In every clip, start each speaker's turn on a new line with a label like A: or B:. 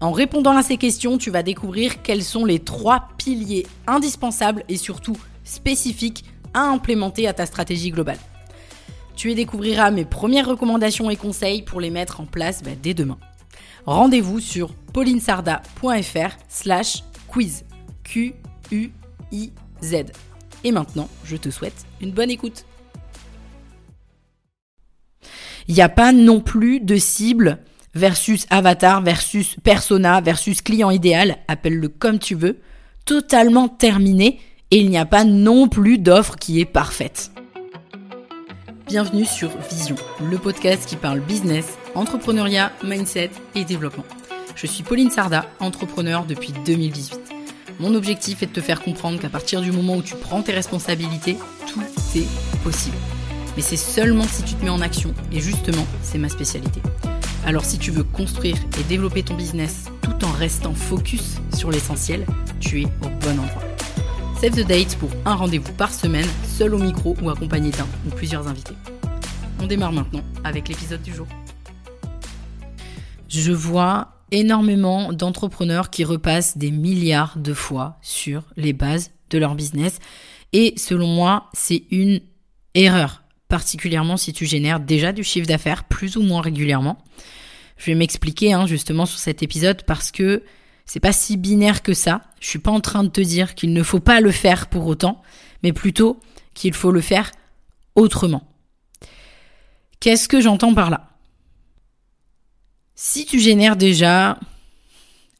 A: En répondant à ces questions, tu vas découvrir quels sont les trois piliers indispensables et surtout spécifiques à implémenter à ta stratégie globale. Tu y découvriras mes premières recommandations et conseils pour les mettre en place bah, dès demain. Rendez-vous sur paulinesarda.fr slash quiz. Q-U-I-Z. Et maintenant, je te souhaite une bonne écoute. Il n'y a pas non plus de cible versus avatar versus persona versus client idéal, appelle-le comme tu veux, totalement terminé et il n'y a pas non plus d'offre qui est parfaite. Bienvenue sur Vision, le podcast qui parle business, entrepreneuriat, mindset et développement. Je suis Pauline Sarda, entrepreneur depuis 2018. Mon objectif est de te faire comprendre qu'à partir du moment où tu prends tes responsabilités, tout est possible. Mais c'est seulement si tu te mets en action, et justement, c'est ma spécialité. Alors si tu veux construire et développer ton business tout en restant focus sur l'essentiel, tu es au bon endroit. Save the date pour un rendez-vous par semaine, seul au micro ou accompagné d'un ou plusieurs invités. On démarre maintenant avec l'épisode du jour. Je vois énormément d'entrepreneurs qui repassent des milliards de fois sur les bases de leur business. Et selon moi, c'est une erreur, particulièrement si tu génères déjà du chiffre d'affaires plus ou moins régulièrement. Je vais m'expliquer hein, justement sur cet épisode parce que c'est pas si binaire que ça. Je suis pas en train de te dire qu'il ne faut pas le faire pour autant, mais plutôt qu'il faut le faire autrement. Qu'est-ce que j'entends par là? Si tu génères déjà,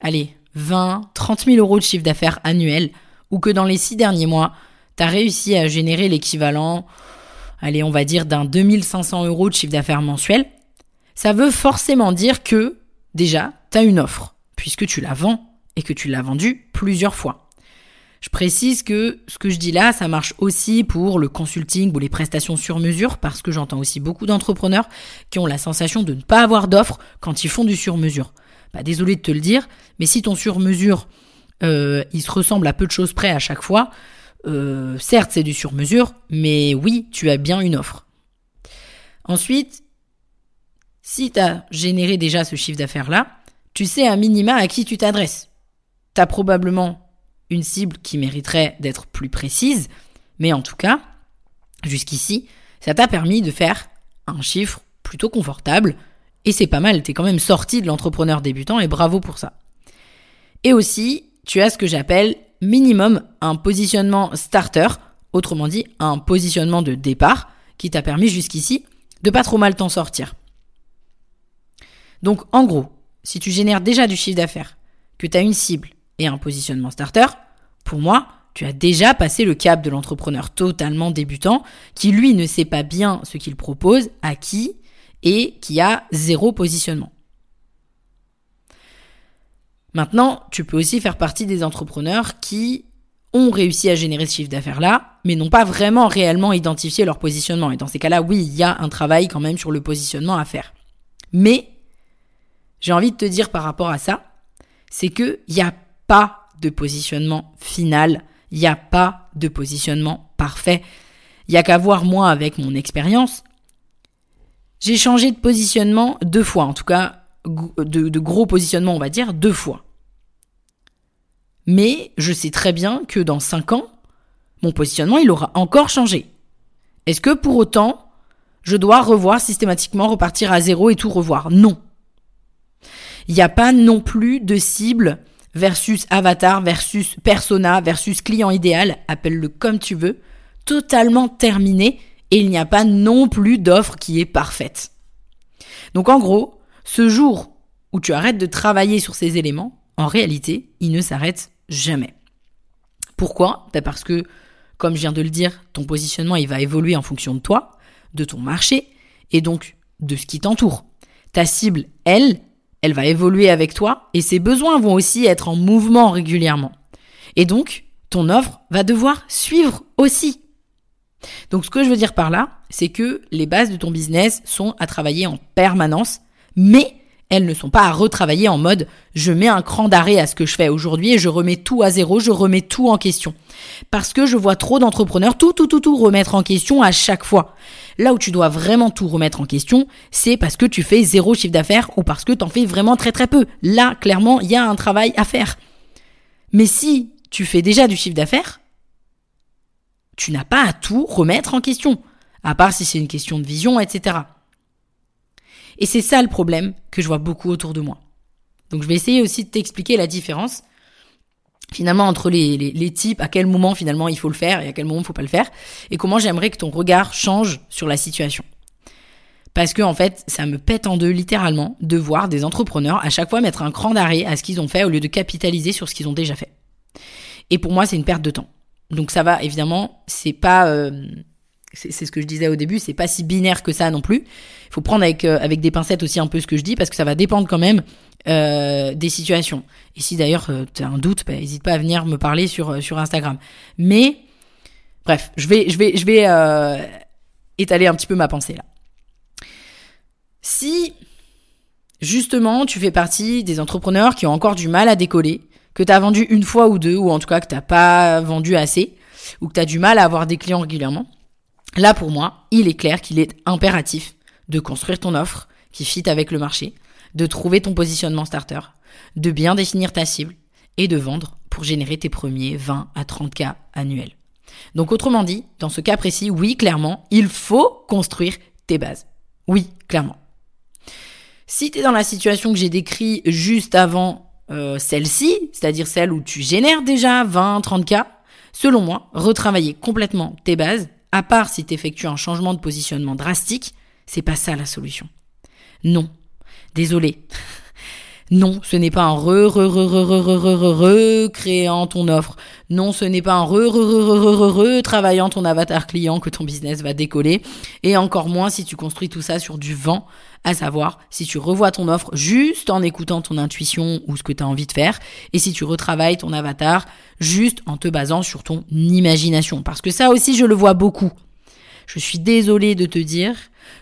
A: allez, 20, 30 000 euros de chiffre d'affaires annuel, ou que dans les six derniers mois, tu as réussi à générer l'équivalent, allez, on va dire d'un 2500 euros de chiffre d'affaires mensuel, ça veut forcément dire que, déjà, tu as une offre, puisque tu la vends et que tu l'as vendue plusieurs fois. Je précise que ce que je dis là, ça marche aussi pour le consulting ou les prestations sur mesure, parce que j'entends aussi beaucoup d'entrepreneurs qui ont la sensation de ne pas avoir d'offre quand ils font du sur mesure. Bah, désolé de te le dire, mais si ton sur mesure, euh, il se ressemble à peu de choses près à chaque fois, euh, certes c'est du sur mesure, mais oui, tu as bien une offre. Ensuite, si tu as généré déjà ce chiffre d'affaires-là, tu sais un minima à qui tu t'adresses. Tu as probablement une cible qui mériterait d'être plus précise, mais en tout cas, jusqu'ici, ça t'a permis de faire un chiffre plutôt confortable, et c'est pas mal, tu es quand même sorti de l'entrepreneur débutant, et bravo pour ça. Et aussi, tu as ce que j'appelle minimum un positionnement starter, autrement dit un positionnement de départ, qui t'a permis jusqu'ici de pas trop mal t'en sortir. Donc en gros, si tu génères déjà du chiffre d'affaires, que tu as une cible et un positionnement starter, pour moi, tu as déjà passé le cap de l'entrepreneur totalement débutant qui lui ne sait pas bien ce qu'il propose, à qui et qui a zéro positionnement. Maintenant, tu peux aussi faire partie des entrepreneurs qui ont réussi à générer ce chiffre d'affaires-là, mais n'ont pas vraiment réellement identifié leur positionnement. Et dans ces cas-là, oui, il y a un travail quand même sur le positionnement à faire. Mais j'ai envie de te dire par rapport à ça, c'est que il n'y a pas de positionnement final, il n'y a pas de positionnement parfait. Il y a qu'à voir moi avec mon expérience. J'ai changé de positionnement deux fois, en tout cas de, de gros positionnement on va dire deux fois. Mais je sais très bien que dans cinq ans, mon positionnement il aura encore changé. Est-ce que pour autant, je dois revoir systématiquement, repartir à zéro et tout revoir? Non. Il n'y a pas non plus de cible versus avatar versus persona versus client idéal, appelle-le comme tu veux, totalement terminé et il n'y a pas non plus d'offre qui est parfaite. Donc en gros, ce jour où tu arrêtes de travailler sur ces éléments, en réalité, il ne s'arrête jamais. Pourquoi? Ben Parce que, comme je viens de le dire, ton positionnement il va évoluer en fonction de toi, de ton marché et donc de ce qui t'entoure. Ta cible, elle, elle va évoluer avec toi et ses besoins vont aussi être en mouvement régulièrement. Et donc, ton offre va devoir suivre aussi. Donc ce que je veux dire par là, c'est que les bases de ton business sont à travailler en permanence, mais elles ne sont pas à retravailler en mode je mets un cran d'arrêt à ce que je fais aujourd'hui et je remets tout à zéro, je remets tout en question. Parce que je vois trop d'entrepreneurs tout, tout, tout, tout remettre en question à chaque fois. Là où tu dois vraiment tout remettre en question, c'est parce que tu fais zéro chiffre d'affaires ou parce que tu en fais vraiment très très peu. Là, clairement, il y a un travail à faire. Mais si tu fais déjà du chiffre d'affaires, tu n'as pas à tout remettre en question. À part si c'est une question de vision, etc. Et c'est ça le problème que je vois beaucoup autour de moi. Donc je vais essayer aussi de t'expliquer la différence finalement entre les, types, à quel moment finalement il faut le faire et à quel moment il faut pas le faire, et comment j'aimerais que ton regard change sur la situation. Parce que en fait, ça me pète en deux littéralement de voir des entrepreneurs à chaque fois mettre un cran d'arrêt à ce qu'ils ont fait au lieu de capitaliser sur ce qu'ils ont déjà fait. Et pour moi, c'est une perte de temps. Donc ça va évidemment, c'est pas euh, c'est ce que je disais au début, c'est pas si binaire que ça non plus. Il faut prendre avec, euh, des pincettes aussi un peu ce que je dis parce que ça va dépendre quand même euh, des situations. Et si d'ailleurs euh, tu as un doute, bah, n'hésite pas à venir me parler sur, euh, Instagram. Mais bref, je vais, étaler un petit peu ma pensée là. Si justement tu fais partie des entrepreneurs qui ont encore du mal à décoller, que tu as vendu une fois ou deux, ou en tout cas que t'as pas vendu assez, ou que tu as du mal à avoir des clients régulièrement, Là, pour moi, il est clair qu'il est impératif de construire ton offre qui fit avec le marché, de trouver ton positionnement starter, de bien définir ta cible et de vendre pour générer tes premiers 20 à 30 cas annuels. Donc autrement dit, dans ce cas précis, oui, clairement, il faut construire tes bases. Oui, clairement. Si tu es dans la situation que j'ai décrit juste avant euh, celle-ci, c'est-à-dire celle où tu génères déjà 20, 30 cas, selon moi, retravailler complètement tes bases à part si tu effectues un changement de positionnement drastique, c'est pas ça la solution. Non. Désolé. Non, ce n'est pas un re, re, re, re, re, re, re, re, recréant ton offre. Non, ce n'est pas un re, re, re, re, re, re, travaillant ton avatar client que ton business va décoller. Et encore moins si tu construis tout ça sur du vent, à savoir si tu revois ton offre juste en écoutant ton intuition ou ce que tu as envie de faire, et si tu retravailles ton avatar juste en te basant sur ton imagination. Parce que ça aussi, je le vois beaucoup. Je suis désolée de te dire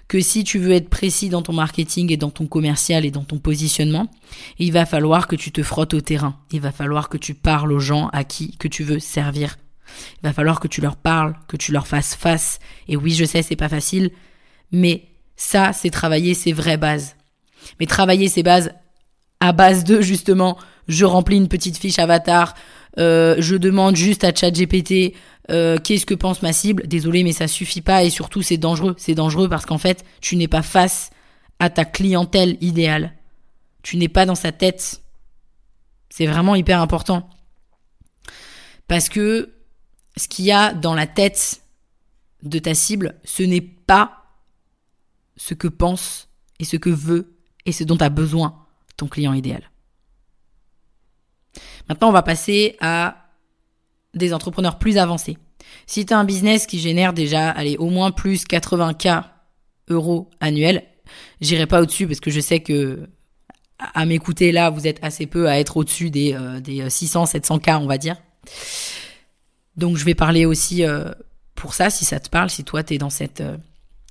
A: que si tu veux être précis dans ton marketing et dans ton commercial et dans ton positionnement, il va falloir que tu te frottes au terrain. Il va falloir que tu parles aux gens à qui que tu veux servir. Il va falloir que tu leur parles, que tu leur fasses face. Et oui, je sais, c'est pas facile, mais ça, c'est travailler ses vraies bases. Mais travailler ses bases à base de justement, je remplis une petite fiche avatar, euh, je demande juste à ChatGPT euh, qu'est-ce que pense ma cible. Désolé, mais ça suffit pas et surtout c'est dangereux. C'est dangereux parce qu'en fait, tu n'es pas face à ta clientèle idéale. Tu n'es pas dans sa tête. C'est vraiment hyper important. Parce que ce qu'il y a dans la tête de ta cible, ce n'est pas ce que pense et ce que veut et ce dont a besoin ton client idéal. Maintenant, on va passer à des entrepreneurs plus avancés. Si tu as un business qui génère déjà, allez, au moins plus 80K euros annuels, j'irai pas au-dessus parce que je sais que à m'écouter là, vous êtes assez peu à être au-dessus des, euh, des 600, 700K, on va dire. Donc je vais parler aussi euh, pour ça, si ça te parle, si toi tu es dans cette... Euh,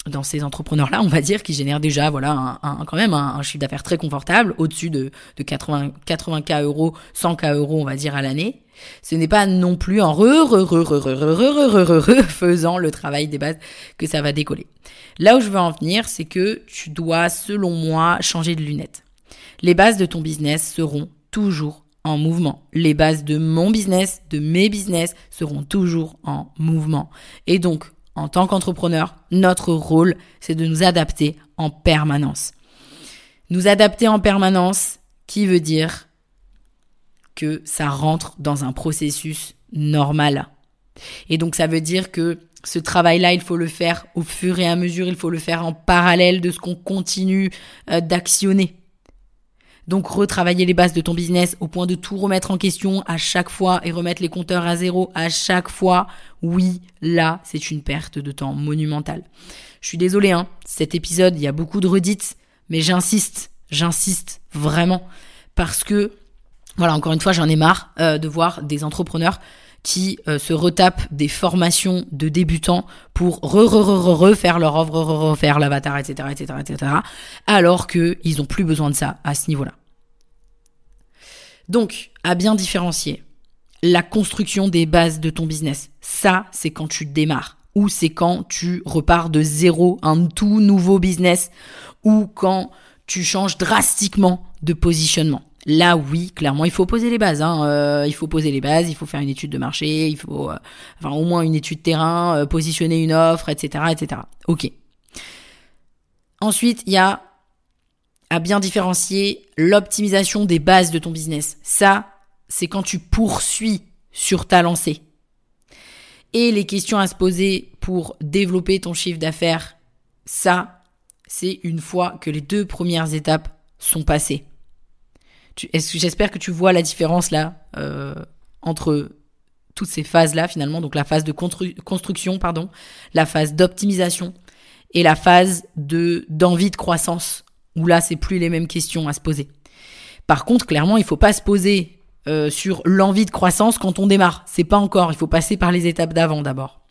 A: dans ces entrepreneurs-là, on va dire, qui génèrent déjà, voilà, un, quand même un, chiffre d'affaires très confortable, au-dessus de, de 80, 80K euros, 100K euros, on va dire, à l'année. Ce n'est pas non plus en re, re, re, re, re, re, re, re, faisant le travail des bases que ça va décoller. Là où je veux en venir, c'est que tu dois, selon moi, changer de lunettes. Les bases de ton business seront toujours en mouvement. Les bases de mon business, de mes business seront toujours en mouvement. Et donc, en tant qu'entrepreneur, notre rôle, c'est de nous adapter en permanence. Nous adapter en permanence, qui veut dire que ça rentre dans un processus normal. Et donc ça veut dire que ce travail-là, il faut le faire au fur et à mesure, il faut le faire en parallèle de ce qu'on continue euh, d'actionner. Donc retravailler les bases de ton business au point de tout remettre en question à chaque fois et remettre les compteurs à zéro à chaque fois, oui, là, c'est une perte de temps monumentale. Je suis désolée, hein, cet épisode, il y a beaucoup de redites, mais j'insiste, j'insiste vraiment, parce que voilà, encore une fois, j'en ai marre euh, de voir des entrepreneurs qui euh, se retapent des formations de débutants pour re, re, re, refaire leur offre, refaire l'avatar, etc., etc., etc., alors qu'ils ont plus besoin de ça à ce niveau-là. Donc, à bien différencier, la construction des bases de ton business, ça, c'est quand tu démarres, ou c'est quand tu repars de zéro, un tout nouveau business, ou quand tu changes drastiquement de positionnement. Là, oui, clairement, il faut poser les bases. Hein. Euh, il faut poser les bases, il faut faire une étude de marché, il faut, euh, enfin, au moins une étude terrain, euh, positionner une offre, etc., etc. Ok. Ensuite, il y a à bien différencier l'optimisation des bases de ton business. Ça, c'est quand tu poursuis sur ta lancée. Et les questions à se poser pour développer ton chiffre d'affaires, ça, c'est une fois que les deux premières étapes sont passées. J'espère que tu vois la différence là euh, entre toutes ces phases-là finalement, donc la phase de construction, pardon, la phase d'optimisation et la phase de d'envie de croissance, où là c'est plus les mêmes questions à se poser. Par contre, clairement, il faut pas se poser euh, sur l'envie de croissance quand on démarre. C'est pas encore. Il faut passer par les étapes d'avant d'abord.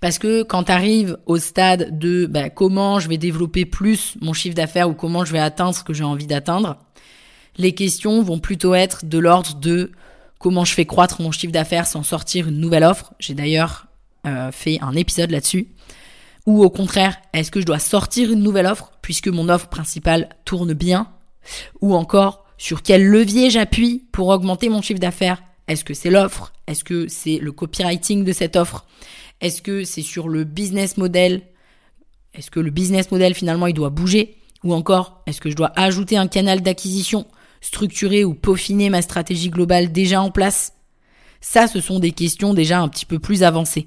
A: Parce que quand tu arrives au stade de bah, comment je vais développer plus mon chiffre d'affaires ou comment je vais atteindre ce que j'ai envie d'atteindre, les questions vont plutôt être de l'ordre de comment je fais croître mon chiffre d'affaires sans sortir une nouvelle offre. J'ai d'ailleurs euh, fait un épisode là-dessus. Ou au contraire, est-ce que je dois sortir une nouvelle offre puisque mon offre principale tourne bien? Ou encore, sur quel levier j'appuie pour augmenter mon chiffre d'affaires? Est-ce que c'est l'offre? Est-ce que c'est le copywriting de cette offre? Est-ce que c'est sur le business model? Est-ce que le business model finalement il doit bouger? Ou encore, est-ce que je dois ajouter un canal d'acquisition structurer ou peaufiner ma stratégie globale déjà en place? Ça, ce sont des questions déjà un petit peu plus avancées.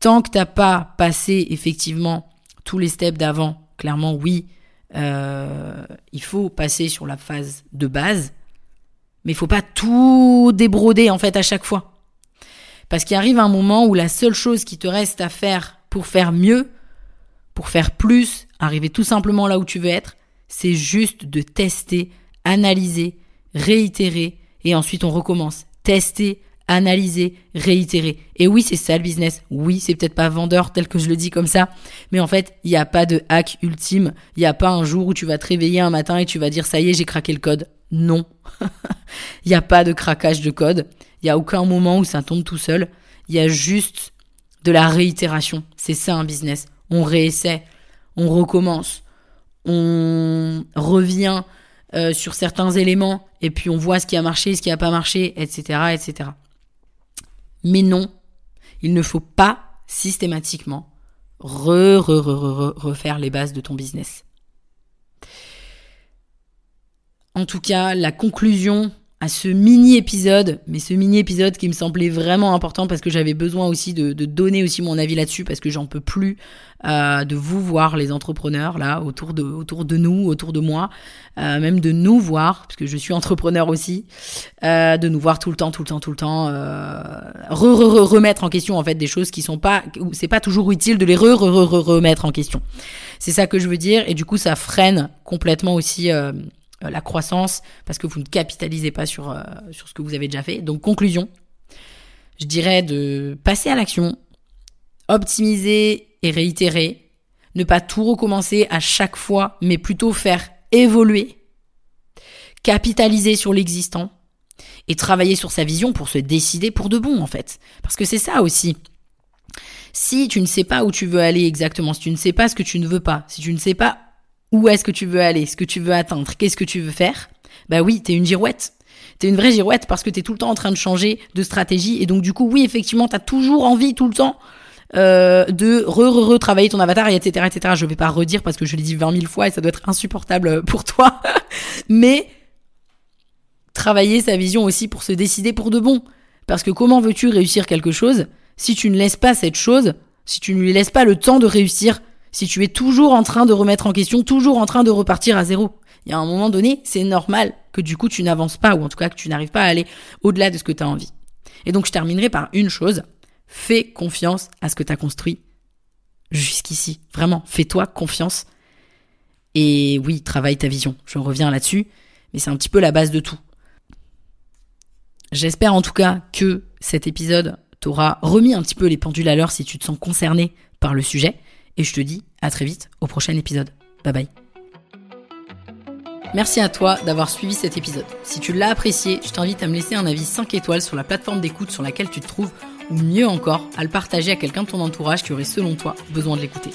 A: Tant que t'as pas passé effectivement tous les steps d'avant, clairement oui, euh, il faut passer sur la phase de base, mais il faut pas tout débroder en fait à chaque fois. Parce qu'il arrive un moment où la seule chose qui te reste à faire pour faire mieux, pour faire plus, arriver tout simplement là où tu veux être, c'est juste de tester analyser, réitérer, et ensuite on recommence. Tester, analyser, réitérer. Et oui, c'est ça le business. Oui, c'est peut-être pas vendeur tel que je le dis comme ça, mais en fait, il n'y a pas de hack ultime. Il n'y a pas un jour où tu vas te réveiller un matin et tu vas dire ça y est, j'ai craqué le code. Non. Il n'y a pas de craquage de code. Il n'y a aucun moment où ça tombe tout seul. Il y a juste de la réitération. C'est ça un business. On réessaie, on recommence, on revient euh, sur certains éléments et puis on voit ce qui a marché, ce qui n'a pas marché, etc., etc. Mais non, il ne faut pas systématiquement re, re, re, refaire les bases de ton business. En tout cas, la conclusion à ce mini épisode, mais ce mini épisode qui me semblait vraiment important parce que j'avais besoin aussi de, donner aussi mon avis là-dessus parce que j'en peux plus euh, de vous voir les entrepreneurs là autour de autour de nous, autour de moi, euh, même de nous voir parce que je suis entrepreneur aussi, euh, de nous voir tout le temps, tout le temps, tout le temps, re, re, remettre en question en fait des choses qui sont pas, c'est pas toujours utile de les re, re, re, remettre en question. C'est ça que je veux dire et du coup ça freine complètement aussi la croissance parce que vous ne capitalisez pas sur, euh, sur ce que vous avez déjà fait. Donc conclusion, je dirais de passer à l'action, optimiser et réitérer, ne pas tout recommencer à chaque fois, mais plutôt faire évoluer, capitaliser sur l'existant et travailler sur sa vision pour se décider pour de bon en fait. Parce que c'est ça aussi. Si tu ne sais pas où tu veux aller exactement, si tu ne sais pas ce que tu ne veux pas, si tu ne sais pas où est-ce que tu veux aller, ce que tu veux atteindre, qu'est-ce que tu veux faire, bah oui, t'es une girouette. T'es une vraie girouette parce que t'es tout le temps en train de changer de stratégie et donc du coup, oui, effectivement, t'as toujours envie tout le temps euh, de re-re-retravailler ton avatar et etc etc. Je vais pas redire parce que je l'ai dit 20 000 fois et ça doit être insupportable pour toi, mais travailler sa vision aussi pour se décider pour de bon. Parce que comment veux-tu réussir quelque chose si tu ne laisses pas cette chose, si tu ne lui laisses pas le temps de réussir si tu es toujours en train de remettre en question, toujours en train de repartir à zéro. Il y a un moment donné, c'est normal que du coup tu n'avances pas, ou en tout cas que tu n'arrives pas à aller au-delà de ce que tu as envie. Et donc je terminerai par une chose, fais confiance à ce que tu as construit jusqu'ici. Vraiment, fais-toi confiance. Et oui, travaille ta vision. Je reviens là-dessus, mais c'est un petit peu la base de tout. J'espère en tout cas que cet épisode t'aura remis un petit peu les pendules à l'heure si tu te sens concerné par le sujet. Et je te dis à très vite au prochain épisode. Bye bye. Merci à toi d'avoir suivi cet épisode. Si tu l'as apprécié, je t'invite à me laisser un avis 5 étoiles sur la plateforme d'écoute sur laquelle tu te trouves, ou mieux encore, à le partager à quelqu'un de ton entourage qui aurait selon toi besoin de l'écouter.